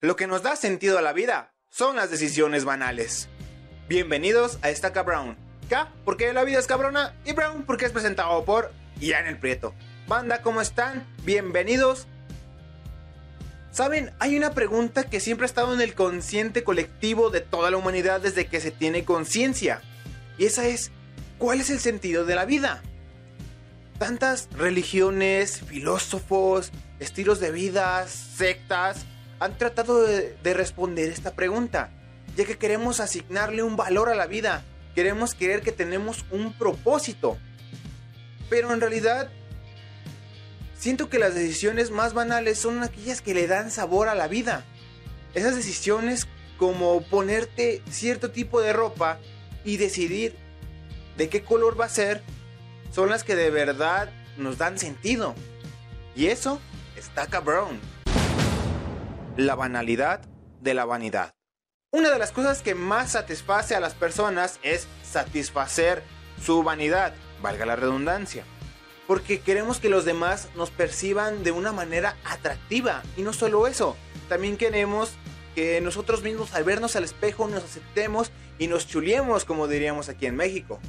Lo que nos da sentido a la vida son las decisiones banales. Bienvenidos a Estaca Brown. K porque la vida es cabrona y Brown porque es presentado por Ian el Prieto. Banda, ¿cómo están? Bienvenidos. Saben, hay una pregunta que siempre ha estado en el consciente colectivo de toda la humanidad desde que se tiene conciencia. Y esa es, ¿cuál es el sentido de la vida? Tantas religiones, filósofos, estilos de vida, sectas, han tratado de, responder esta pregunta, ya que queremos asignarle un valor a la vida, queremos creer que tenemos un propósito. Pero en realidad, siento que las decisiones más banales son aquellas que le dan sabor a la vida. Esas decisiones como ponerte cierto tipo de ropa y decidir de qué color va a ser, son las que de verdad nos dan sentido. Y eso está cabrón la banalidad de la vanidad. Una de las cosas que más satisface a las personas es satisfacer su vanidad, valga la redundancia. Porque queremos que los demás nos perciban de una manera atractiva. Y no solo eso, también queremos que nosotros mismos al vernos al espejo nos aceptemos y nos chuliemos, como diríamos aquí en México.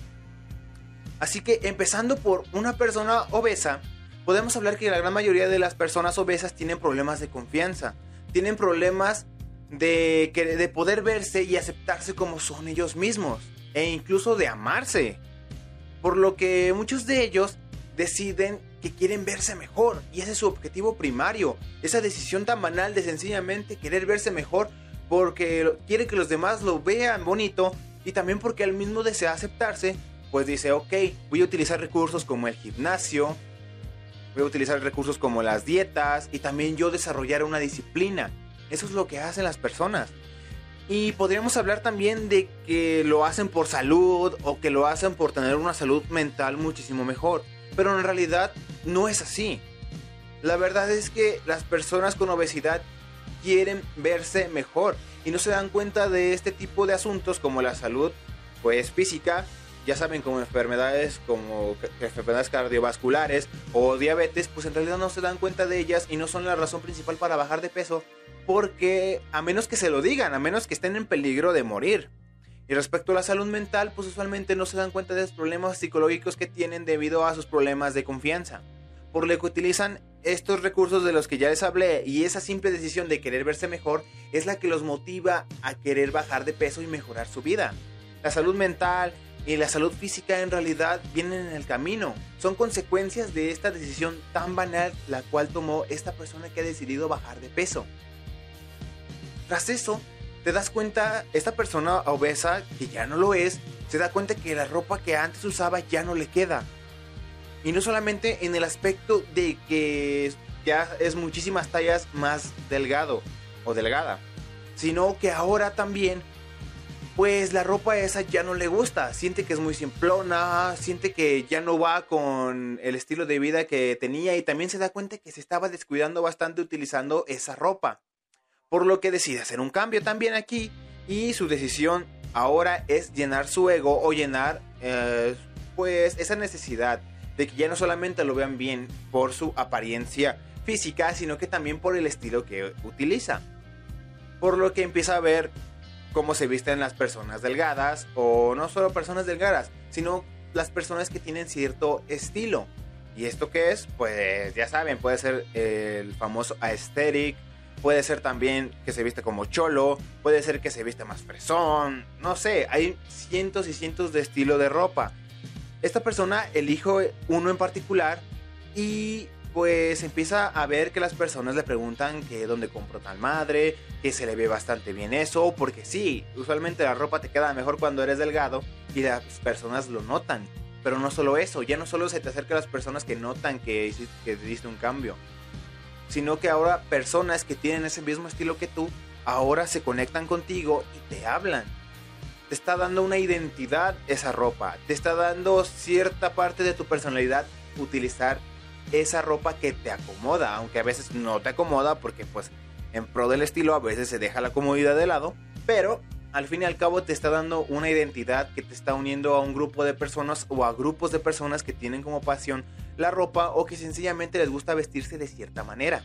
Así que empezando por una persona obesa, podemos hablar que la gran mayoría de las personas obesas tienen problemas de confianza tienen problemas de, de poder verse y aceptarse como son ellos mismos e incluso de amarse. Por lo que muchos de ellos deciden que quieren verse mejor y ese es su objetivo primario. Esa decisión tan banal de sencillamente querer verse mejor porque quiere que los demás lo vean bonito y también porque él mismo desea aceptarse, pues dice, ok, voy a utilizar recursos como el gimnasio, voy a utilizar recursos como las dietas y también yo desarrollar una disciplina. Eso es lo que hacen las personas. Y podríamos hablar también de que lo hacen por salud o que lo hacen por tener una salud mental muchísimo mejor. Pero en realidad no es así. La verdad es que las personas con obesidad quieren verse mejor y no se dan cuenta de este tipo de asuntos como la salud pues física ya saben, como enfermedades como enfermedades cardiovasculares o diabetes, pues en realidad no se dan cuenta de ellas y no son la razón principal para bajar de peso, porque a menos que se lo digan, a menos que estén en peligro de morir. Y respecto a la salud mental, pues usualmente no se dan cuenta de los problemas psicológicos que tienen debido a sus problemas de confianza. Por lo que utilizan estos recursos de los que ya les hablé y esa simple decisión de querer verse mejor es la que los motiva a querer bajar de peso y mejorar su vida. La salud mental y la salud física en realidad vienen en el camino. Son consecuencias de esta decisión tan banal la cual tomó esta persona que ha decidido bajar de peso. Tras eso, te das cuenta, esta persona obesa, que ya no lo es, se da cuenta que la ropa que antes usaba ya no le queda. Y no solamente en el aspecto de que ya es muchísimas tallas más delgado o delgada, sino que ahora también pues la ropa esa ya no le gusta, siente que es muy simplona, siente que ya no va con el estilo de vida que tenía y también se da cuenta que se estaba descuidando bastante utilizando esa ropa. Por lo que decide hacer un cambio también aquí y su decisión ahora es llenar su ego o llenar eh, pues esa necesidad de que ya no solamente lo vean bien por su apariencia física, sino que también por el estilo que utiliza. Por lo que empieza a ver cómo se visten las personas delgadas, o no solo personas delgadas, sino las personas que tienen cierto estilo. ¿Y esto qué es? Pues ya saben, puede ser el famoso aesthetic, puede ser también que se viste como cholo, puede ser que se viste más fresón, no sé, hay cientos y cientos de estilo de ropa. Esta persona elige uno en particular y pues empieza a ver que las personas le preguntan que dónde compró tal madre, que se le ve bastante bien eso, porque sí, usualmente la ropa te queda mejor cuando eres delgado y las personas lo notan. Pero no solo eso, ya no solo se te acerca a las personas que notan que, que diste un cambio, sino que ahora personas que tienen ese mismo estilo que tú, ahora se conectan contigo y te hablan. Te está dando una identidad esa ropa, te está dando cierta parte de tu personalidad utilizar esa ropa que te acomoda, aunque a veces no te acomoda porque pues en pro del estilo a veces se deja la comodidad de lado, pero al fin y al cabo te está dando una identidad que te está uniendo a un grupo de personas o a grupos de personas que tienen como pasión la ropa o que sencillamente les gusta vestirse de cierta manera.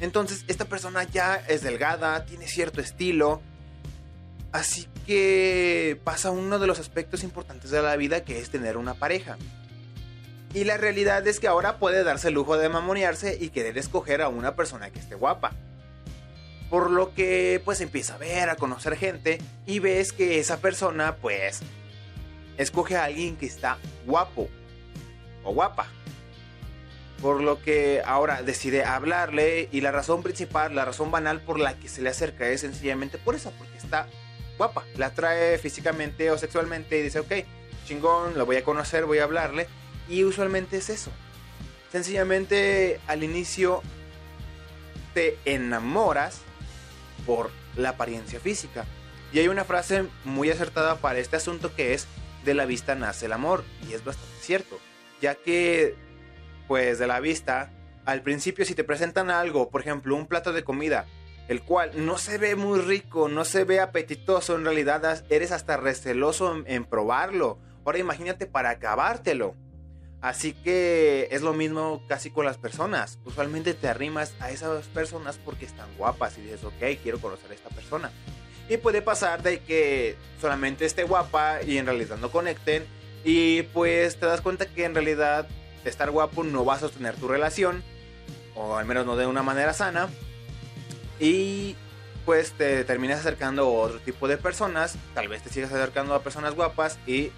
Entonces, esta persona ya es delgada, tiene cierto estilo. Así que pasa uno de los aspectos importantes de la vida que es tener una pareja. Y la realidad es que ahora puede darse el lujo de mamonearse y querer escoger a una persona que esté guapa. Por lo que pues empieza a ver, a conocer gente y ves que esa persona pues escoge a alguien que está guapo o guapa. Por lo que ahora decide hablarle y la razón principal, la razón banal por la que se le acerca es sencillamente por eso, porque está guapa. La atrae físicamente o sexualmente y dice, ok, chingón, lo voy a conocer, voy a hablarle. Y usualmente es eso. Sencillamente al inicio te enamoras por la apariencia física. Y hay una frase muy acertada para este asunto que es, de la vista nace el amor. Y es bastante cierto. Ya que, pues de la vista, al principio si te presentan algo, por ejemplo, un plato de comida, el cual no se ve muy rico, no se ve apetitoso, en realidad eres hasta receloso en, probarlo. Ahora imagínate para acabártelo. Así que es lo mismo casi con las personas. Usualmente te arrimas a esas personas porque están guapas y dices, ok, quiero conocer a esta persona. Y puede pasar de que solamente esté guapa y en realidad no conecten. Y pues te das cuenta que en realidad estar guapo no va a sostener tu relación. O al menos no de una manera sana. Y pues te terminas acercando a otro tipo de personas. Tal vez te sigas acercando a personas guapas y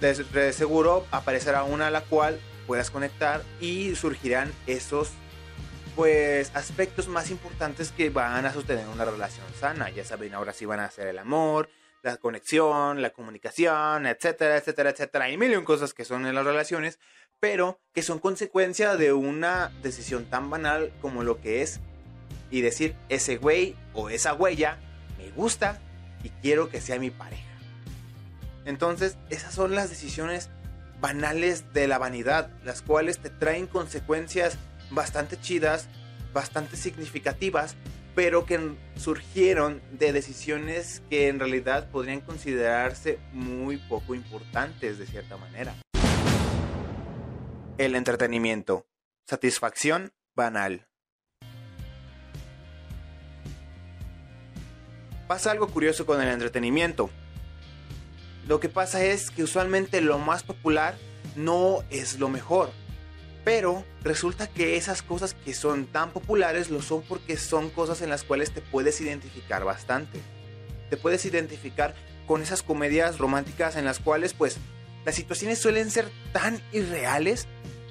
de, seguro aparecerá una a la cual puedas conectar y surgirán esos pues aspectos más importantes que van a sostener una relación sana. Ya saben, ahora sí van a ser el amor, la conexión, la comunicación, etcétera, etcétera, etcétera. Hay mil cosas que son en las relaciones, pero que son consecuencia de una decisión tan banal como lo que es y decir ese güey o esa huella me gusta y quiero que sea mi pareja. Entonces, esas son las decisiones banales de la vanidad, las cuales te traen consecuencias bastante chidas, bastante significativas, pero que surgieron de decisiones que en realidad podrían considerarse muy poco importantes de cierta manera. El entretenimiento. Satisfacción banal. Pasa algo curioso con el entretenimiento. Lo que pasa es que usualmente lo más popular no es lo mejor. Pero resulta que esas cosas que son tan populares lo son porque son cosas en las cuales te puedes identificar bastante. Te puedes identificar con esas comedias románticas en las cuales pues las situaciones suelen ser tan irreales,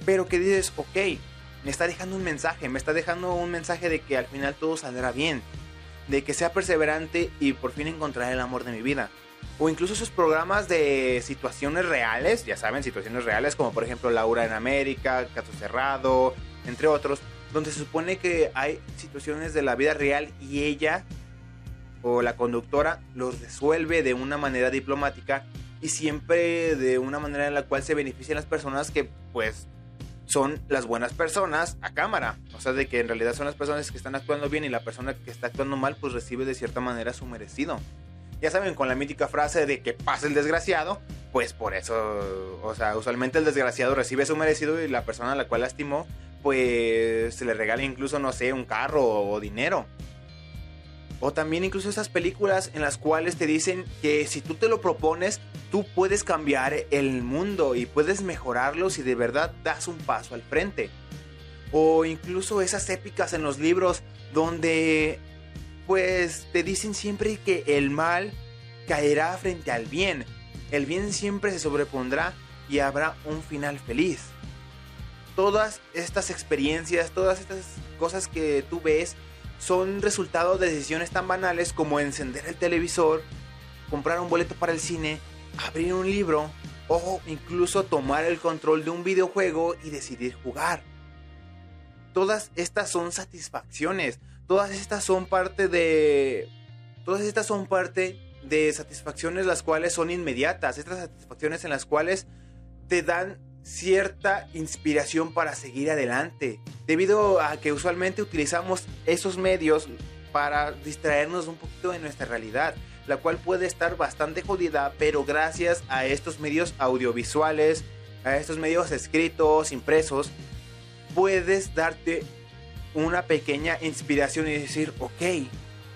pero que dices, ok, me está dejando un mensaje, me está dejando un mensaje de que al final todo saldrá bien, de que sea perseverante y por fin encontrar el amor de mi vida o incluso esos programas de situaciones reales, ya saben, situaciones reales como por ejemplo Laura en América, Caso Cerrado, entre otros, donde se supone que hay situaciones de la vida real y ella o la conductora los resuelve de una manera diplomática y siempre de una manera en la cual se benefician las personas que pues son las buenas personas a cámara. O sea, de que en realidad son las personas que están actuando bien y la persona que está actuando mal pues recibe de cierta manera su merecido ya saben, con la mítica frase de que pasa el desgraciado, pues por eso, o sea, usualmente el desgraciado recibe su merecido y la persona a la cual lastimó, pues se le regala incluso, no sé, un carro o dinero. O también incluso esas películas en las cuales te dicen que si tú te lo propones, tú puedes cambiar el mundo y puedes mejorarlo si de verdad das un paso al frente. O incluso esas épicas en los libros donde pues te dicen siempre que el mal caerá frente al bien. El bien siempre se sobrepondrá y habrá un final feliz. Todas estas experiencias, todas estas cosas que tú ves son resultado de decisiones tan banales como encender el televisor, comprar un boleto para el cine, abrir un libro o incluso tomar el control de un videojuego y decidir jugar. Todas estas son satisfacciones, todas estas son parte de todas estas son parte de satisfacciones las cuales son inmediatas, estas satisfacciones en las cuales te dan cierta inspiración para seguir adelante, debido a que usualmente utilizamos esos medios para distraernos un poquito de nuestra realidad, la cual puede estar bastante jodida, pero gracias a estos medios audiovisuales, a estos medios escritos, impresos, puedes darte una pequeña inspiración y decir, ok,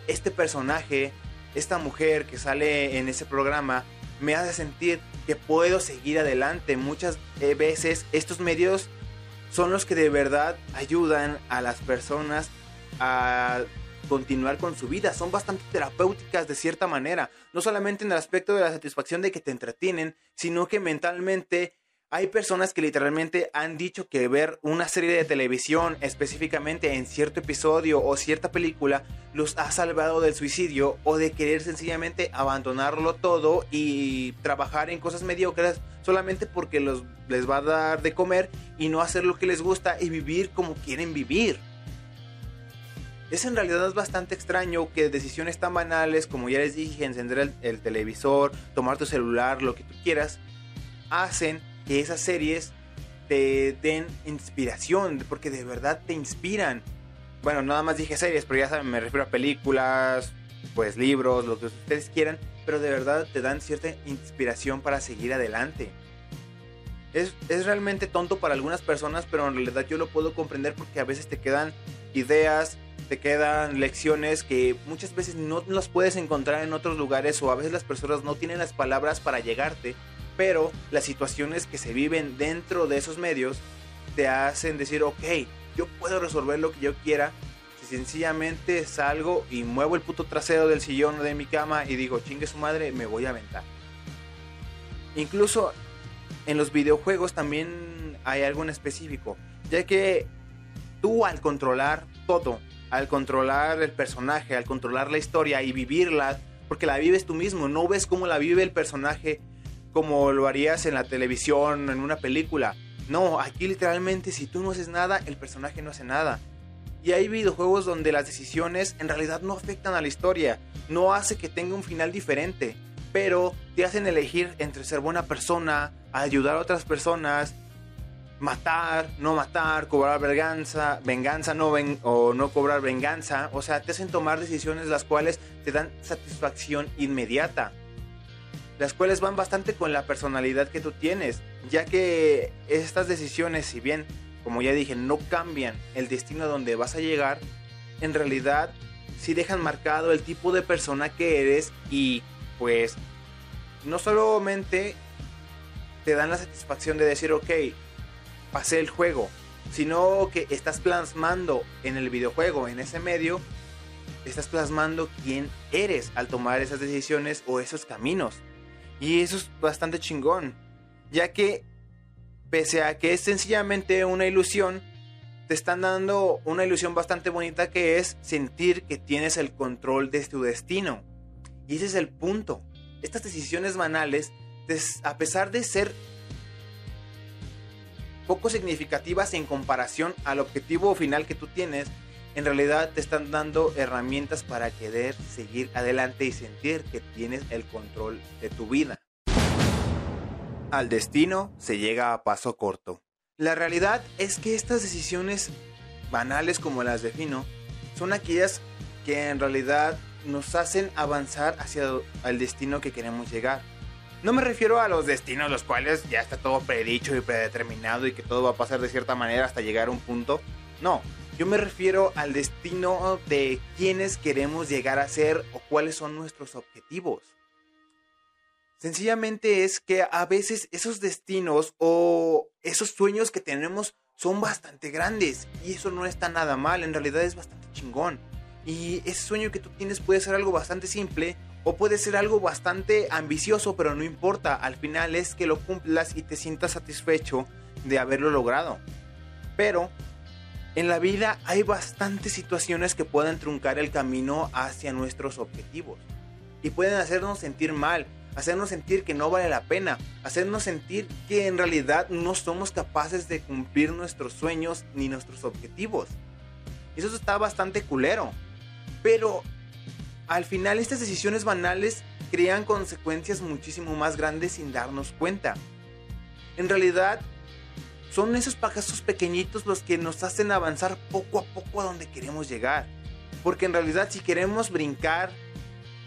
este personaje, esta mujer que sale en ese programa, me hace sentir que puedo seguir adelante. Muchas eh, veces estos medios son los que de verdad ayudan a las personas a continuar con su vida. Son bastante terapéuticas de cierta manera. No solamente en el aspecto de la satisfacción de que te entretienen, sino que mentalmente hay personas que literalmente han dicho que ver una serie de televisión, específicamente en cierto episodio o cierta película, los ha salvado del suicidio o de querer sencillamente abandonarlo todo y trabajar en cosas mediocres solamente porque los, les va a dar de comer y no hacer lo que les gusta y vivir como quieren vivir. Es en realidad bastante extraño que decisiones tan banales como ya les dije, encender el, el televisor, tomar tu celular, lo que tú quieras, hacen que esas series te den inspiración, porque de verdad te inspiran. Bueno, nada más dije series, pero ya saben, me refiero a películas, pues libros, lo que ustedes quieran, pero de verdad te dan cierta inspiración para seguir adelante. Es, es, realmente tonto para algunas personas, pero en realidad yo lo puedo comprender porque a veces te quedan ideas, te quedan lecciones que muchas veces no las puedes encontrar en otros lugares o a veces las personas no tienen las palabras para llegarte pero las situaciones que se viven dentro de esos medios te hacen decir, ok, yo puedo resolver lo que yo quiera si sencillamente salgo y muevo el puto trasero del sillón de mi cama y digo, chingue su madre, me voy a aventar. Incluso en los videojuegos también hay algo en específico, ya que tú al controlar todo, al controlar el personaje, al controlar la historia y vivirla, porque la vives tú mismo, no ves cómo la vive el personaje como lo harías en la televisión, en una película. No, aquí literalmente si tú no haces nada, el personaje no hace nada. Y hay videojuegos donde las decisiones en realidad no afectan a la historia, no hace que tenga un final diferente, pero te hacen elegir entre ser buena persona, ayudar a otras personas, matar, no matar, cobrar venganza, venganza no o no cobrar venganza, o sea, te hacen tomar decisiones las cuales te dan satisfacción inmediata las cuales van bastante con la personalidad que tú tienes, ya que estas decisiones, si bien, como ya dije, no cambian el destino a donde vas a llegar, en realidad sí dejan marcado el tipo de persona que eres y pues no solamente te dan la satisfacción de decir, ok, pasé el juego, sino que estás plasmando en el videojuego, en ese medio, estás plasmando quién eres al tomar esas decisiones o esos caminos. Y eso es bastante chingón, ya que pese a que es sencillamente una ilusión, te están dando una ilusión bastante bonita que es sentir que tienes el control de tu destino. Y ese es el punto. Estas decisiones banales, a pesar de ser poco significativas en comparación al objetivo final que tú tienes, en realidad te están dando herramientas para querer seguir adelante y sentir que tienes el control de tu vida. Al destino se llega a paso corto. La realidad es que estas decisiones banales como las defino son aquellas que en realidad nos hacen avanzar hacia el destino que queremos llegar. No me refiero a los destinos los cuales ya está todo predicho y predeterminado y que todo va a pasar de cierta manera hasta llegar a un punto. No, yo me refiero al destino de quienes queremos llegar a ser o cuáles son nuestros objetivos. Sencillamente es que a veces esos destinos o esos sueños que tenemos son bastante grandes y eso no está nada mal, en realidad es bastante chingón. Y ese sueño que tú tienes puede ser algo bastante simple o puede ser algo bastante ambicioso, pero no importa, al final es que lo cumplas y te sientas satisfecho de haberlo logrado. Pero en la vida hay bastantes situaciones que pueden truncar el camino hacia nuestros objetivos y pueden hacernos sentir mal, hacernos sentir que no vale la pena, hacernos sentir que en realidad no somos capaces de cumplir nuestros sueños ni nuestros objetivos. Eso está bastante culero. Pero al final estas decisiones banales crean consecuencias muchísimo más grandes sin darnos cuenta. En realidad son esos pasos pequeñitos los que nos hacen avanzar poco a poco a donde queremos llegar. Porque en realidad si queremos brincar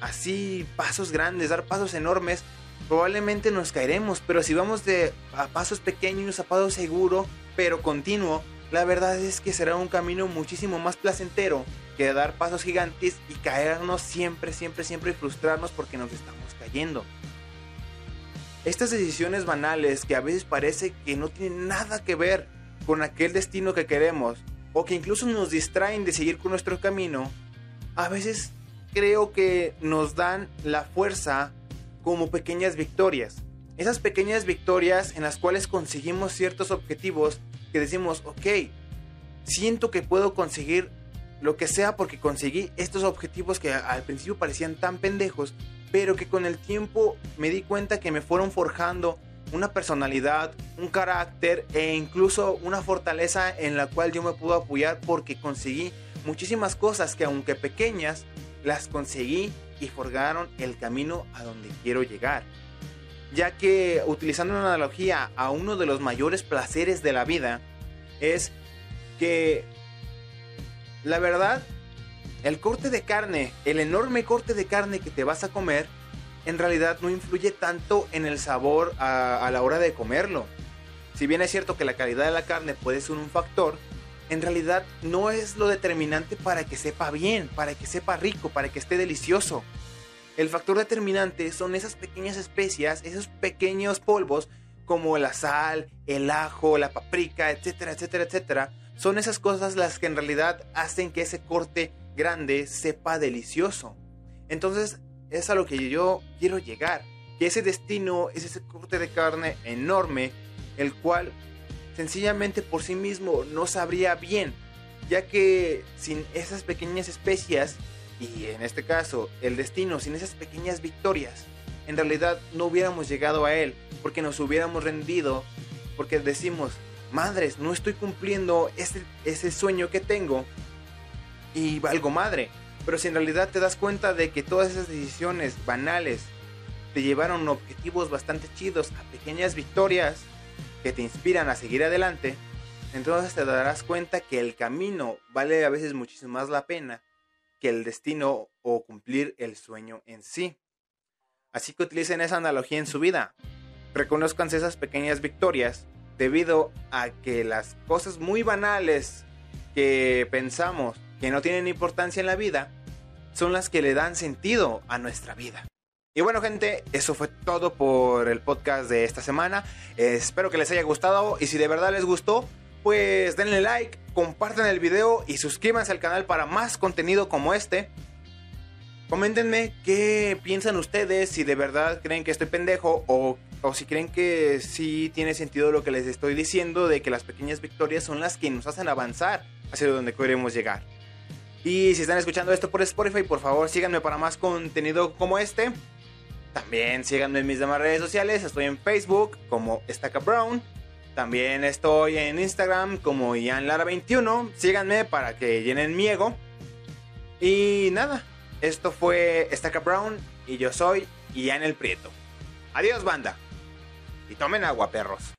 así pasos grandes, dar pasos enormes, probablemente nos caeremos. Pero si vamos de a pasos pequeños, a pasos seguro, pero continuo, la verdad es que será un camino muchísimo más placentero que dar pasos gigantes y caernos siempre, siempre, siempre y frustrarnos porque nos estamos cayendo. Estas decisiones banales que a veces parece que no tienen nada que ver con aquel destino que queremos o que incluso nos distraen de seguir con nuestro camino, a veces creo que nos dan la fuerza como pequeñas victorias. Esas pequeñas victorias en las cuales conseguimos ciertos objetivos que decimos, ok, siento que puedo conseguir lo que sea porque conseguí estos objetivos que al principio parecían tan pendejos, pero que con el tiempo me di cuenta que me fueron forjando una personalidad, un carácter e incluso una fortaleza en la cual yo me puedo apoyar porque conseguí muchísimas cosas que aunque pequeñas, las conseguí y forjaron el camino a donde quiero llegar. Ya que utilizando una analogía a uno de los mayores placeres de la vida, es que la verdad, el corte de carne, el enorme corte de carne que te vas a comer, en realidad no influye tanto en el sabor a, la hora de comerlo. Si bien es cierto que la calidad de la carne puede ser un factor, en realidad no es lo determinante para que sepa bien, para que sepa rico, para que esté delicioso. El factor determinante son esas pequeñas especias, esos pequeños polvos como la sal, el ajo, la paprika, etcétera, etcétera, etcétera. Son esas cosas las que en realidad hacen que ese corte grande sepa delicioso. Entonces, es a lo que yo quiero llegar. Que ese destino es ese corte de carne enorme, el cual sencillamente por sí mismo no sabría bien, ya que sin esas pequeñas especias, y en este caso el destino, sin esas pequeñas victorias, en realidad no hubiéramos llegado a él, porque nos hubiéramos rendido, porque decimos, madres, no estoy cumpliendo ese, ese sueño que tengo, y valgo madre. Pero si en realidad te das cuenta de que todas esas decisiones banales te llevaron objetivos bastante chidos a pequeñas victorias que te inspiran a seguir adelante, entonces te darás cuenta que el camino vale a veces muchísimo más la pena que el destino o cumplir el sueño en sí. Así que utilicen esa analogía en su vida. Reconozcan esas pequeñas victorias debido a que las cosas muy banales que pensamos que no tienen importancia en la vida, son las que le dan sentido a nuestra vida. Y bueno gente, eso fue todo por el podcast de esta semana. espero que les haya gustado y si de verdad les gustó, pues denle like, compartan el video y suscríbanse al canal para más contenido como este. Coméntenme qué piensan ustedes, si de verdad creen que estoy pendejo o, o si creen que sí tiene sentido lo que les estoy diciendo de que las pequeñas victorias son las que nos hacen avanzar hacia donde queremos llegar. Y si están escuchando esto por Spotify, por favor síganme para más contenido como este. También síganme en mis demás redes sociales. Estoy en Facebook como Estaca Brown. También estoy en Instagram como IanLara21. Síganme para que llenen mi ego. Y nada, esto fue Estaca Brown y yo soy Ian el Prieto. Adiós banda. Y tomen agua, perros.